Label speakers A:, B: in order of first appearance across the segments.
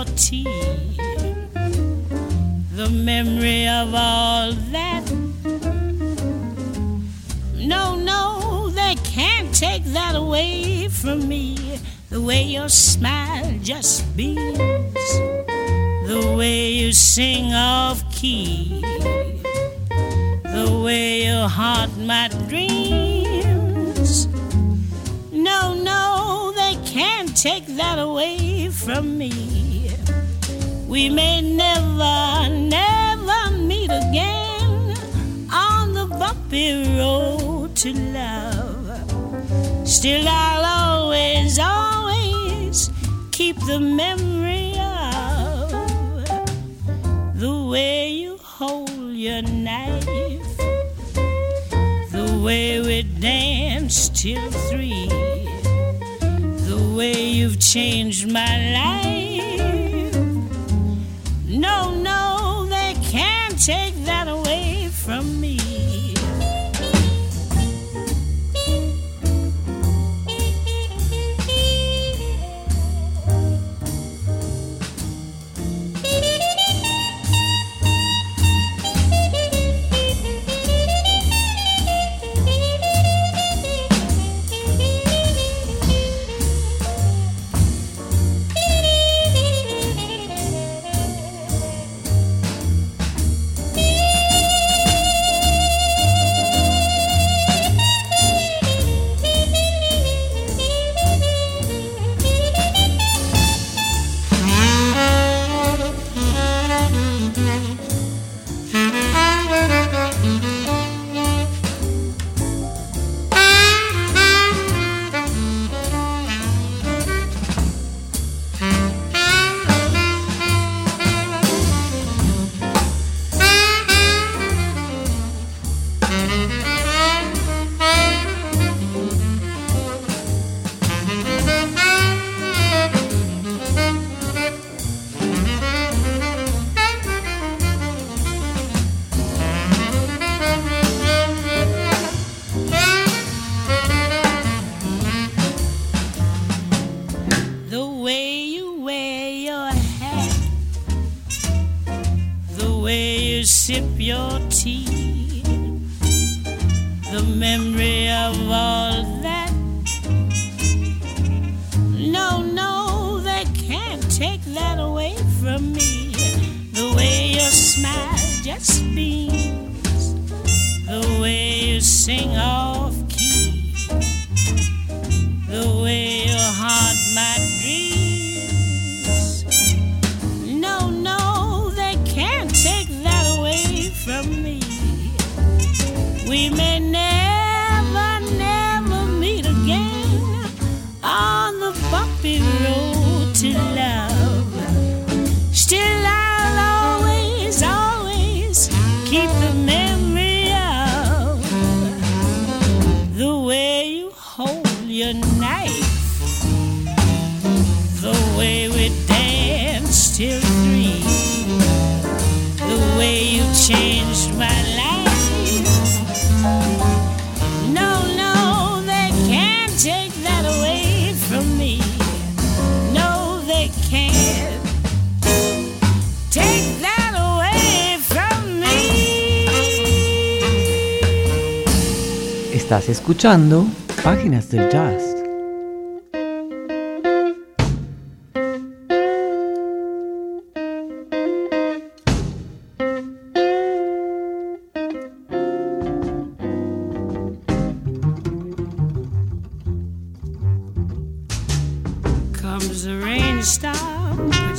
A: Your tea. The memory of all that. No, no, they can't take that away from me. The way your smile just beams, the way you sing off key, the way your heart might dreams. We may never, never meet again on the bumpy road to love. Still, I'll always, always keep the memory of the way you hold your knife, the way we danced till three the way you've changed my life. Take sip your tea.
B: Estás escuchando Páginas del Jazz.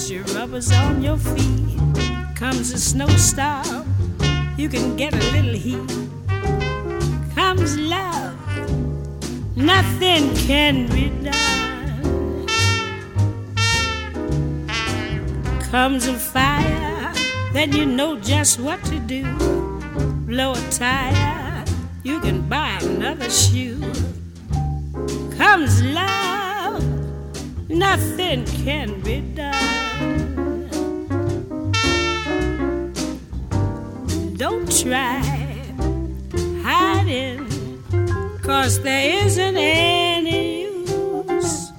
A: Your rubbers on your feet. Comes a snowstorm, you can get a little heat. Nothing can be done. Comes a fire, then you know just what to do. Blow a tire, you can buy another shoe. Comes love, nothing can be done. Don't try Cause there isn't any use.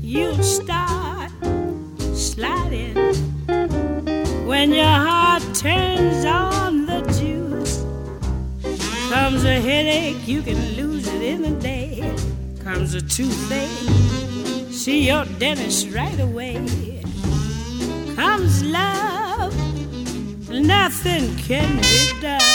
A: You'll start sliding when your heart turns on the juice. Comes a headache, you can lose it in a day. Comes a toothache, see your dentist right away. Comes love, nothing can be done.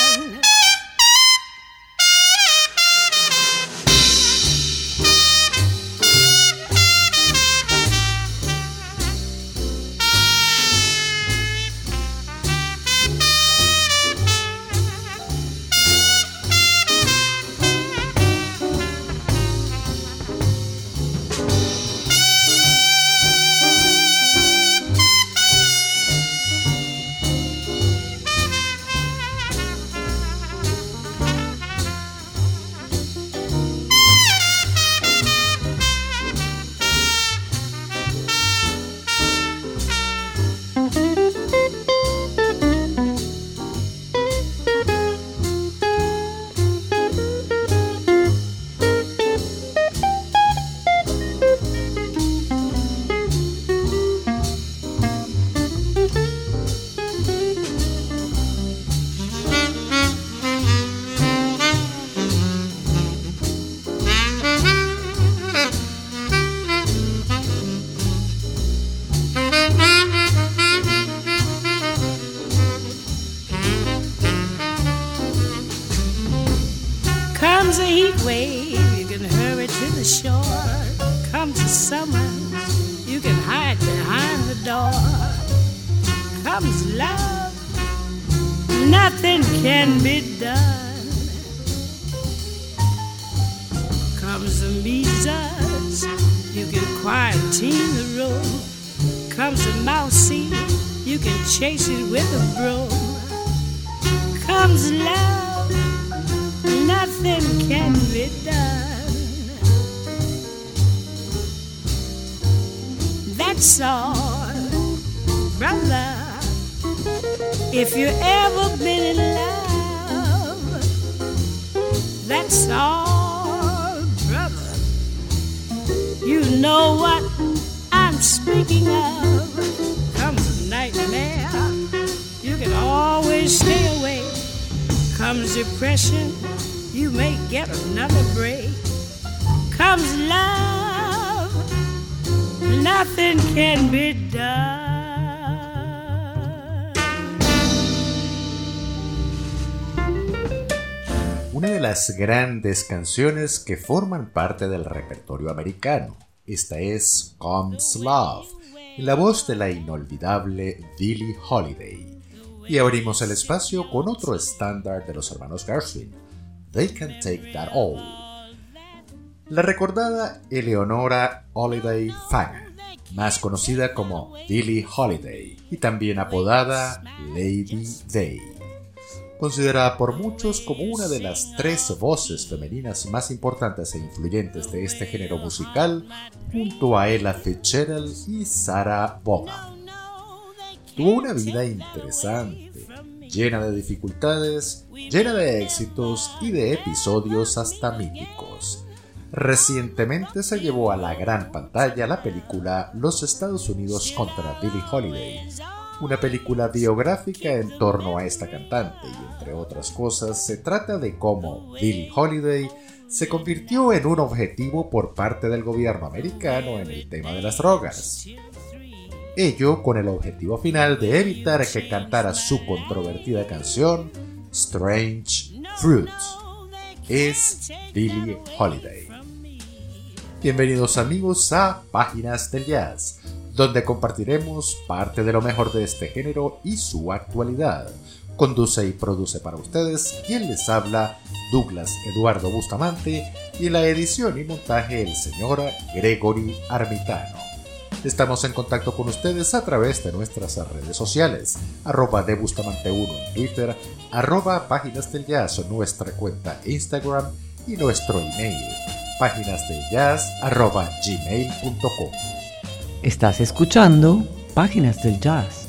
A: All, brother. If you ever been in love, that's all, brother. You know what I'm speaking of. Comes a nightmare you can always stay away. Comes depression, you may get another break. Comes love, nothing can be done.
C: Una de las grandes canciones que forman parte del repertorio americano. Esta es Comes Love, la voz de la inolvidable Billie Holiday y abrimos el espacio con otro estándar de los hermanos Gershwin, They Can Take That All. La recordada Eleonora Holiday Fang, más conocida como Billie Holiday y también apodada Lady Day. Considerada por muchos como una de las tres voces femeninas más importantes e influyentes de este género musical, junto a Ella Fitzgerald y Sarah Vaughan. Tuvo una vida interesante, llena de dificultades, llena de éxitos y de episodios hasta míticos. Recientemente se llevó a la gran pantalla la película Los Estados Unidos contra Billie Holiday, una película biográfica en torno a esta cantante y entre otras cosas se trata de cómo Billie Holiday se convirtió en un objetivo por parte del gobierno americano en el tema de las drogas ello con el objetivo final de evitar que cantara su controvertida canción Strange Fruit. Es Billie Holiday. Bienvenidos amigos a Páginas del Jazz, donde compartiremos parte de lo mejor de este género y su actualidad, conduce y produce para ustedes quien les habla, Douglas Eduardo Bustamante, y la edición y montaje el señor Gregory Armitano. Estamos en contacto con ustedes a través de nuestras redes sociales, arroba de Bustamante 1 en Twitter, arroba páginas del jazz nuestra cuenta Instagram y nuestro email, páginas del jazz arroba gmail.com.
D: Estás escuchando Páginas del Jazz.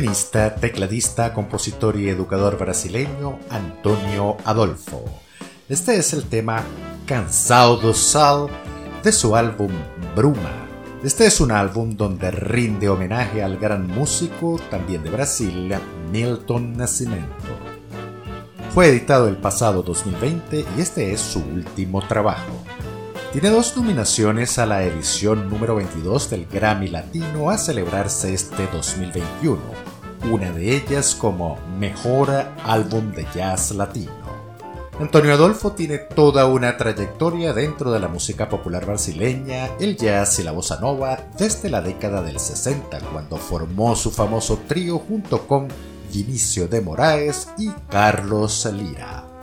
C: Pianista, tecladista, compositor y educador brasileño Antonio Adolfo. Este es el tema Cansado do Sal de su álbum Bruma. Este es un álbum donde rinde homenaje al gran músico, también de Brasil, Milton Nascimento. Fue editado el pasado 2020 y este es su último trabajo. Tiene dos nominaciones a la edición número 22 del Grammy Latino a celebrarse este 2021, una de ellas como Mejor Álbum de Jazz Latino. Antonio Adolfo tiene toda una trayectoria dentro de la música popular brasileña, el jazz y la bossa nova desde la década del 60 cuando formó su famoso trío junto con Vinicio de Moraes y Carlos Lira.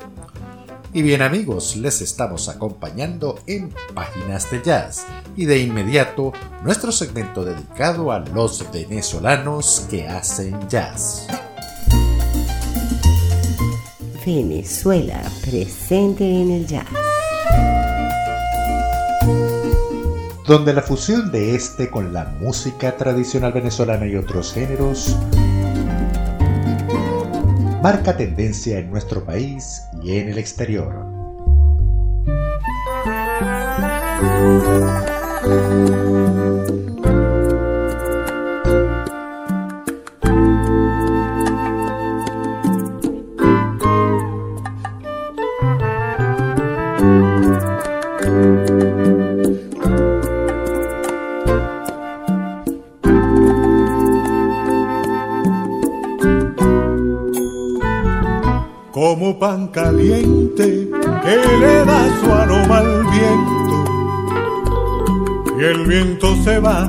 C: Y bien amigos, les estamos acompañando en Páginas de Jazz y de inmediato nuestro segmento dedicado a los venezolanos que hacen jazz.
E: Venezuela presente en el jazz.
C: Donde la fusión de este con la música tradicional venezolana y otros géneros marca tendencia en nuestro país y en el exterior.
F: Como pan caliente que le da su aroma al viento. Y el viento se va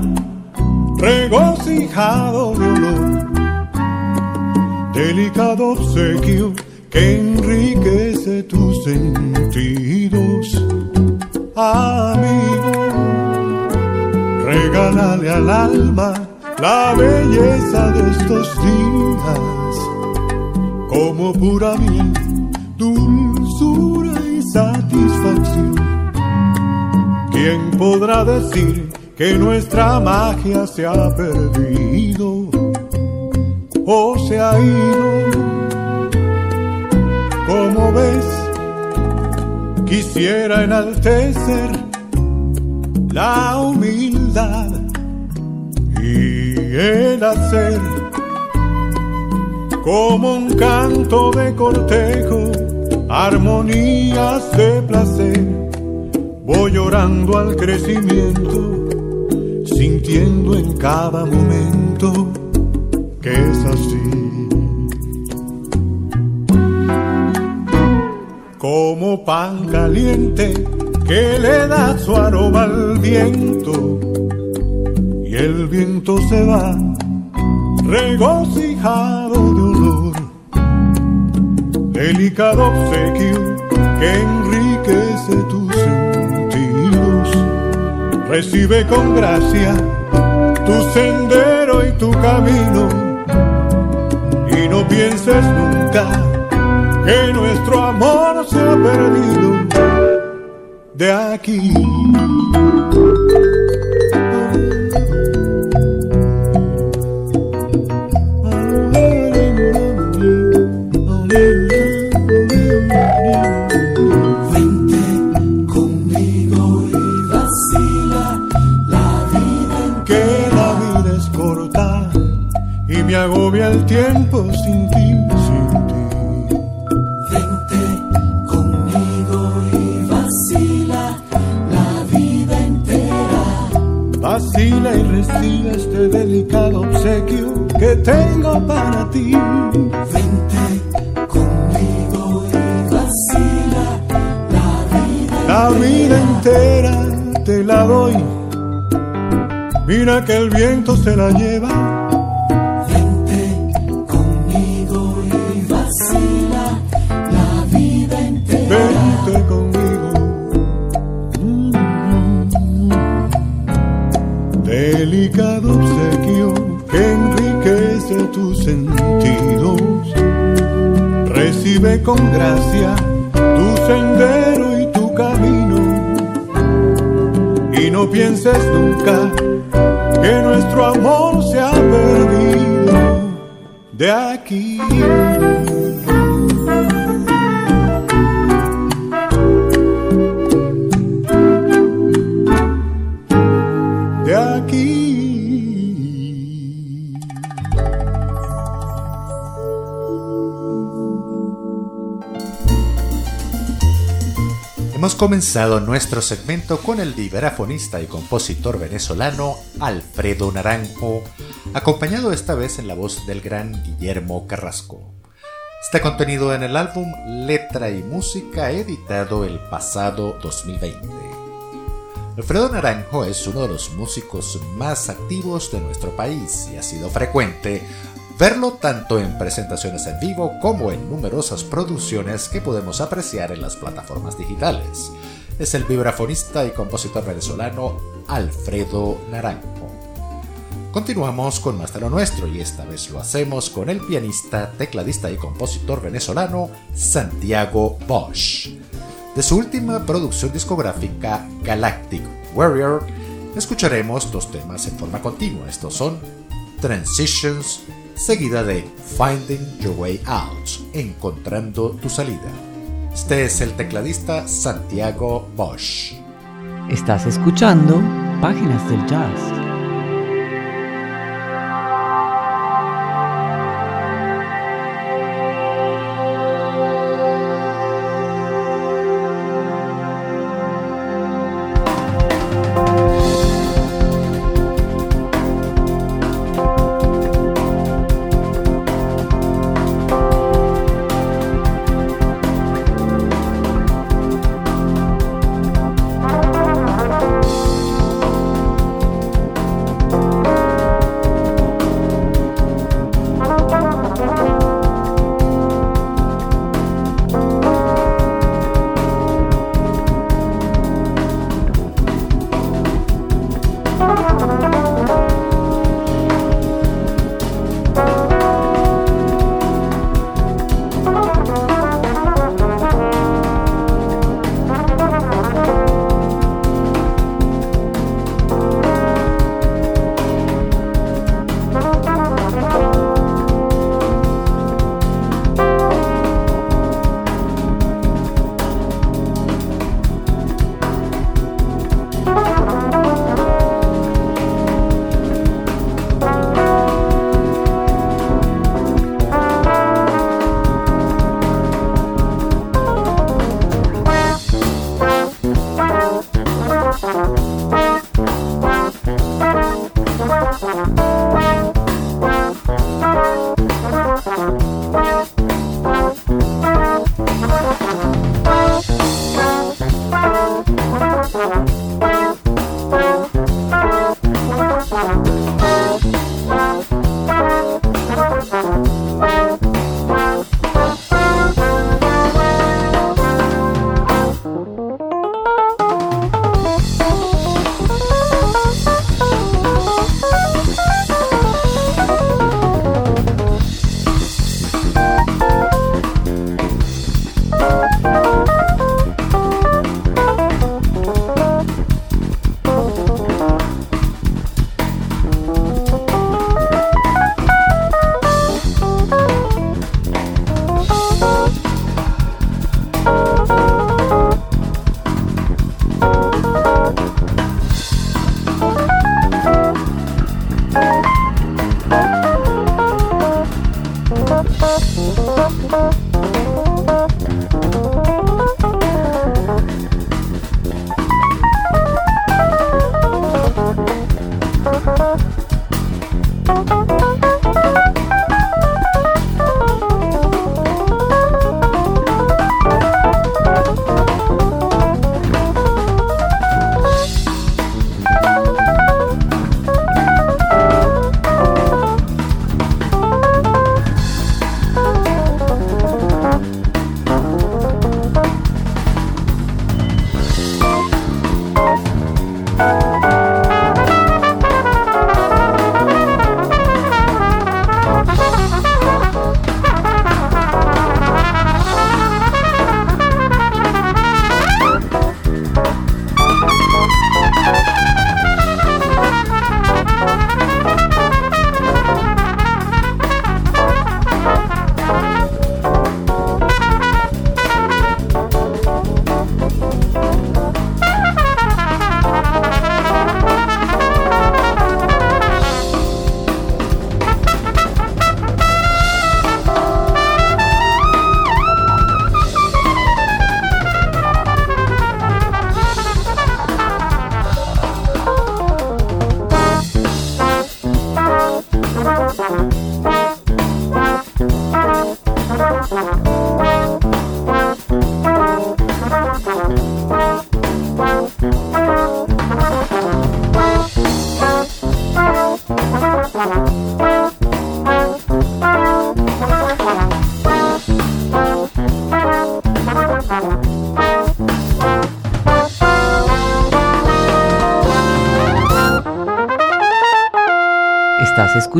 F: regocijado de olor, delicado obsequio que enriquece tus sentidos. Amigo, regálale al alma la belleza de estos días como pura miel, dulzura y satisfacción. ¿Quién podrá decir que nuestra magia se ha perdido o se ha ido? Como ves, quisiera enaltecer la humildad y el hacer como un canto de cortejo, armonías de placer. Voy llorando al crecimiento, sintiendo en cada momento que es así. Como pan caliente que le da su aroma al viento y el viento se va regocijado delicado obsequio que enriquece tus sentidos. Recibe con gracia tu sendero y tu camino y no pienses nunca que nuestro amor se ha perdido de aquí. Agobia el tiempo sin ti, sin ti.
G: Vente conmigo y vacila la vida entera.
F: Vacila y recibe este delicado obsequio que tengo para ti.
G: Vente conmigo y vacila la vida
F: La vida entera te la doy. Mira que el viento se la lleva Con gracia tu sendero y tu camino. Y no pienses nunca que nuestro amor se ha perdido de aquí.
C: Comenzado nuestro segmento con el vibrafonista y compositor venezolano Alfredo Naranjo, acompañado esta vez en la voz del gran Guillermo Carrasco. Está contenido en el álbum Letra y Música editado el pasado 2020. Alfredo Naranjo es uno de los músicos más activos de nuestro país y ha sido frecuente verlo tanto en presentaciones en vivo como en numerosas producciones que podemos apreciar en las plataformas digitales. Es el vibrafonista y compositor venezolano Alfredo Naranjo. Continuamos con más de lo nuestro y esta vez lo hacemos con el pianista, tecladista y compositor venezolano Santiago Bosch. De su última producción discográfica Galactic Warrior, escucharemos dos temas en forma continua. Estos son Transitions, seguida de Finding Your Way Out, Encontrando tu salida. Este es el tecladista Santiago Bosch.
D: Estás escuchando Páginas del Jazz.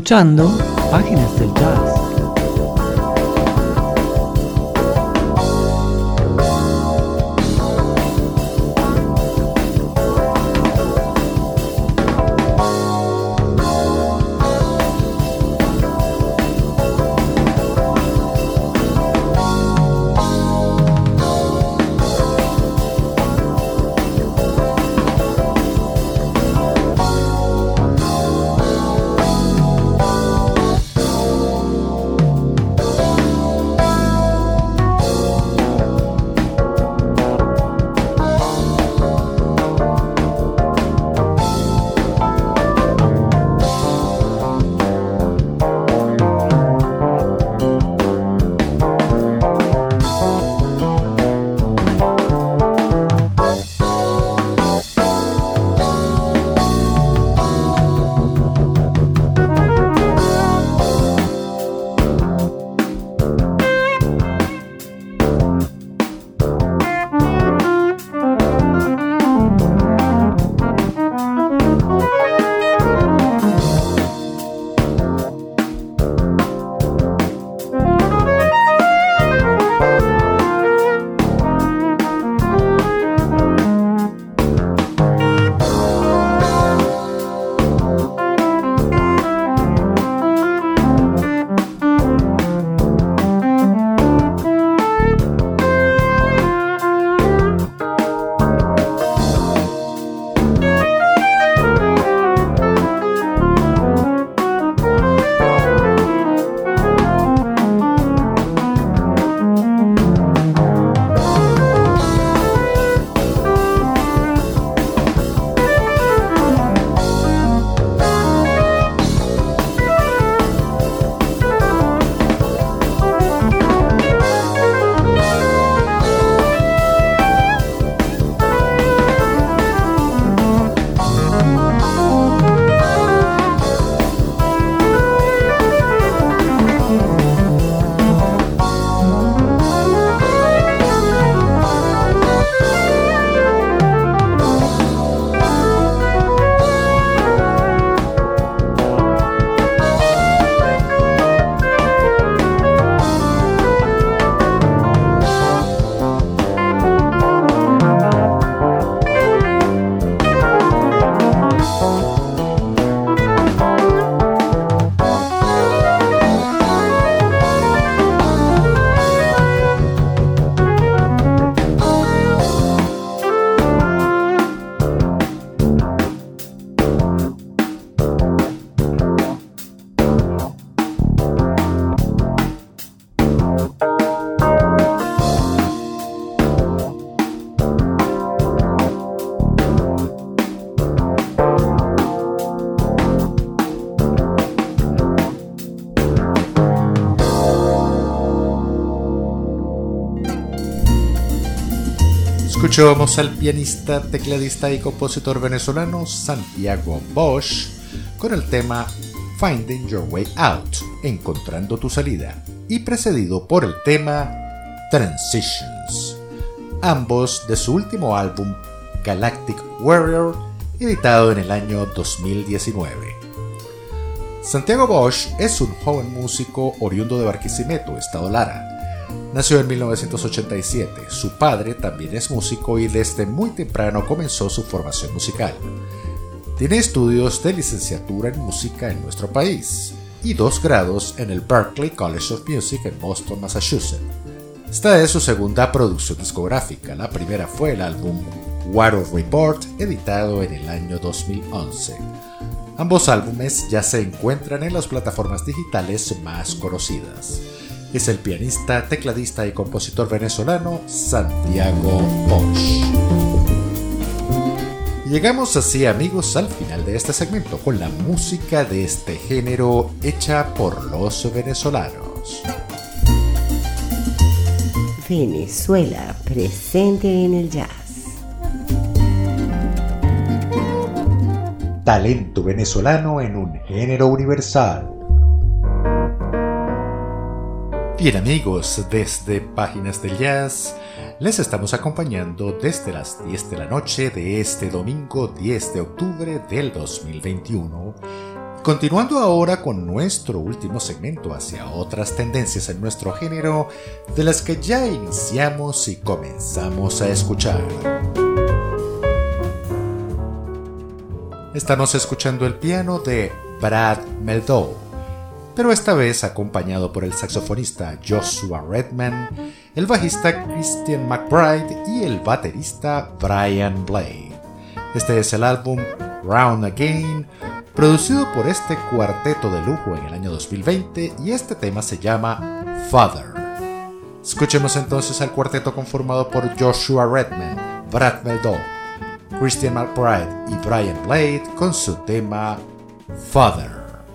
D: Escuchando
C: Escuchamos al pianista, tecladista y compositor venezolano Santiago Bosch con el tema Finding Your Way Out, Encontrando tu salida, y precedido por el tema Transitions, ambos de su último álbum Galactic Warrior, editado en el año 2019. Santiago Bosch es un joven músico oriundo de Barquisimeto, Estado Lara Nació en 1987. Su padre también es músico y desde muy temprano comenzó su formación musical. Tiene estudios de licenciatura en música en nuestro país y dos grados en el Berklee College of Music en Boston, Massachusetts. Esta es su segunda producción discográfica. La primera fue el álbum Water Report, editado en el año 2011. Ambos álbumes ya se encuentran en las plataformas digitales más conocidas es el pianista, tecladista y compositor venezolano Santiago Bosch. Llegamos así amigos al final de este segmento con la música de este género hecha por los venezolanos.
E: Venezuela presente en el jazz.
C: Talento venezolano en un género universal. Bien amigos, desde Páginas del Jazz, les estamos acompañando desde las 10 de la noche de este domingo 10 de octubre del 2021 Continuando ahora con nuestro último segmento hacia otras tendencias en nuestro género, de las que ya iniciamos y comenzamos a escuchar. Estamos escuchando el piano de Brad Meldau, pero esta vez acompañado por el saxofonista Joshua Redman, el bajista Christian McBride y el baterista Brian Blade. Este es el álbum Round Again, producido por este cuarteto de lujo en el año 2020 y este tema se llama Father. Escuchemos entonces al cuarteto conformado por Joshua Redman, Brad Meldau, Christian McBride y Brian Blade con su tema Father.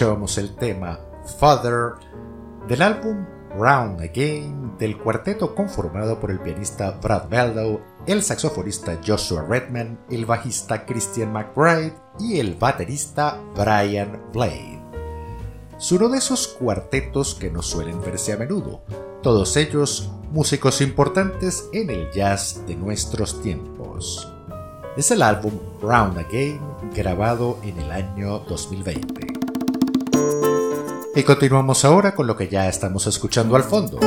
C: Escuchábamos el tema Father del álbum Round Again del cuarteto conformado por el pianista Brad Beldow, el saxofonista Joshua Redman, el bajista Christian McBride y el baterista Brian Blade. Es uno de esos cuartetos que no suelen verse a menudo, todos ellos músicos importantes en el jazz de nuestros tiempos. Es el álbum Round Again grabado en el año 2020. Y continuamos ahora con lo que ya estamos escuchando al fondo.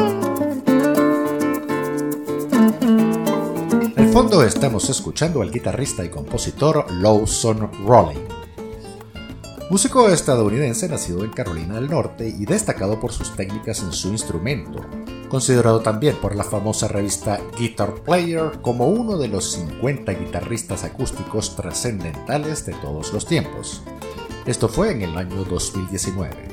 C: Al fondo estamos escuchando al guitarrista y compositor Lawson Rolling. Músico estadounidense nacido en Carolina del Norte y destacado por sus técnicas en su instrumento, considerado también por la famosa revista Guitar Player como uno de los 50 guitarristas acústicos trascendentales de todos los tiempos. Esto fue en el año 2019.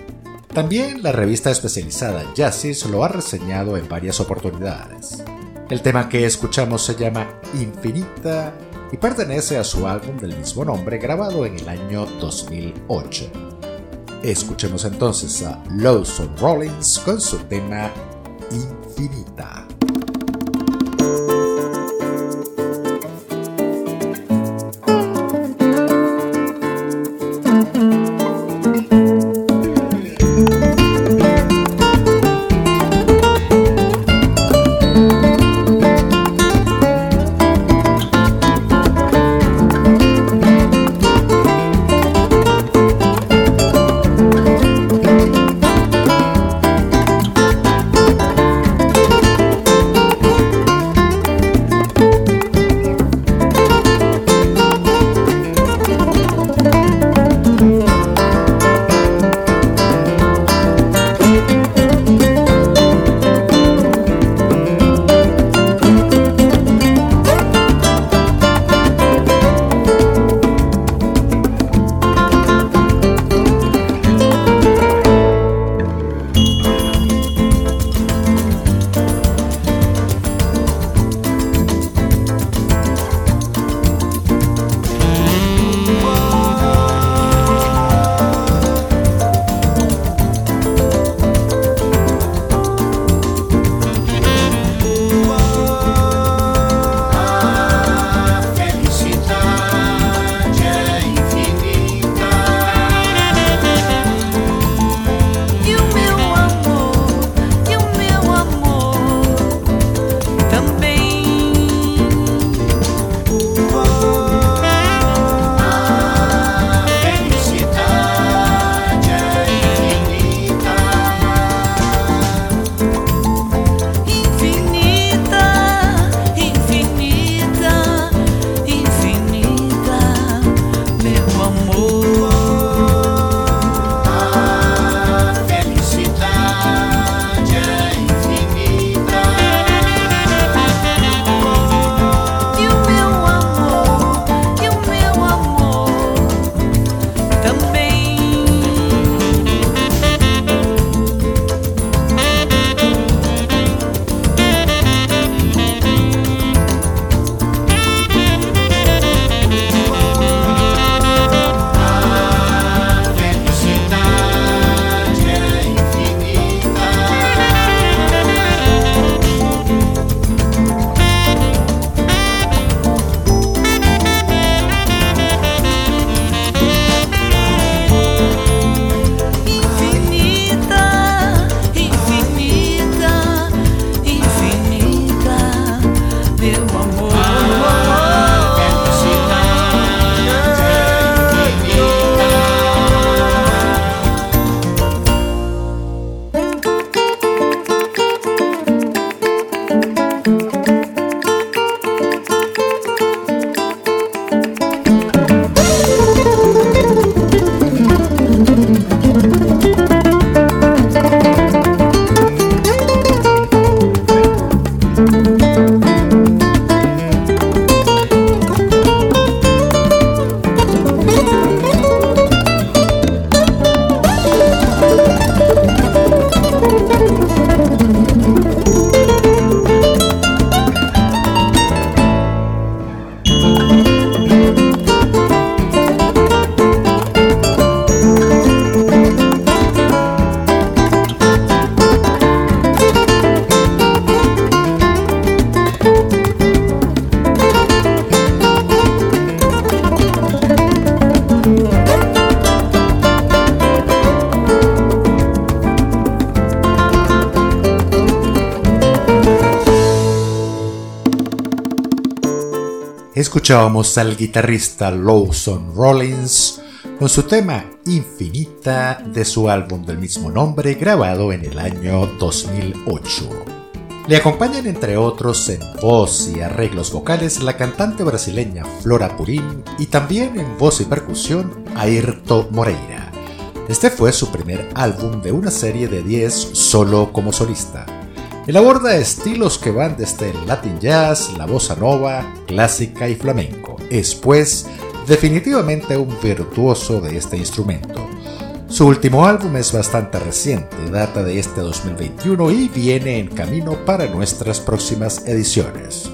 C: También la revista especializada Jazzis lo ha reseñado en varias oportunidades. El tema que escuchamos se llama Infinita y pertenece a su álbum del mismo nombre grabado en el año 2008. Escuchemos entonces a Lawson Rollins con su tema Infinita. Escuchábamos al guitarrista Lawson Rollins con su tema Infinita de su álbum del mismo nombre grabado en el año 2008. Le acompañan entre otros en voz y arreglos vocales la cantante brasileña Flora Purim y también en voz y percusión Ayrto Moreira. Este fue su primer álbum de una serie de 10 solo como solista. Él aborda estilos que van desde el Latin Jazz, la bossa nova, clásica y flamenco. Es pues definitivamente un virtuoso de este instrumento. Su último álbum es bastante reciente, data de este 2021 y viene en camino para nuestras próximas ediciones.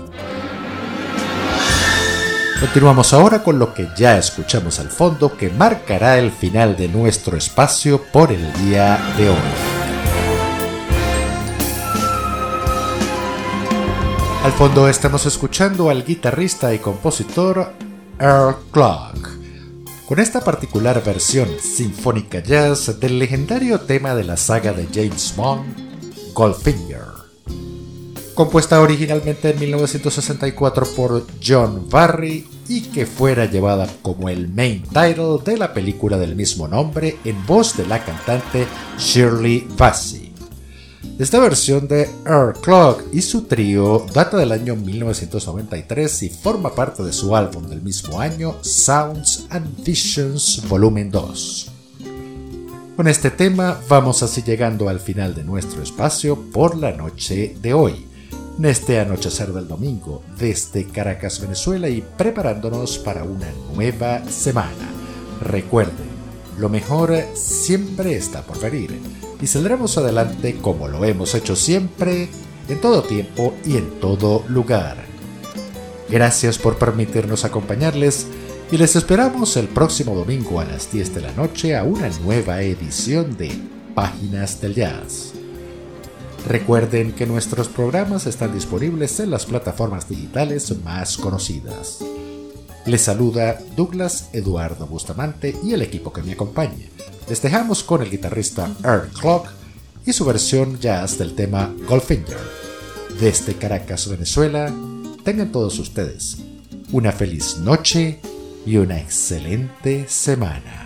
C: Continuamos ahora con lo que ya escuchamos al fondo que marcará el final de nuestro espacio por el día de hoy. Al fondo estamos escuchando al guitarrista y compositor Earl Clark con esta particular versión sinfónica jazz del legendario tema de la saga de James Bond, Goldfinger. Compuesta originalmente en 1964 por John Barry y que fuera llevada como el main title de la película del mismo nombre en voz de la cantante Shirley Bassey. Esta versión de Earl Clark y su trío data del año 1993 y forma parte de su álbum del mismo año, Sounds and Visions Volumen 2. Con este tema vamos así llegando al final de nuestro espacio por la noche de hoy, en este anochecer del domingo, desde Caracas, Venezuela y preparándonos para una nueva semana. Recuerden, lo mejor siempre está por venir y saldremos adelante como lo hemos hecho siempre, en todo tiempo y en todo lugar. Gracias por permitirnos acompañarles y les esperamos el próximo domingo a las 10 de la noche a una nueva edición de Páginas del Jazz. Recuerden que nuestros programas están disponibles en las plataformas digitales más conocidas. Les saluda Douglas Eduardo Bustamante y el equipo que me acompaña. Les dejamos con el guitarrista Earl Clock y su versión jazz del tema Goldfinger. Desde Caracas, Venezuela, tengan todos ustedes una feliz noche y una excelente semana.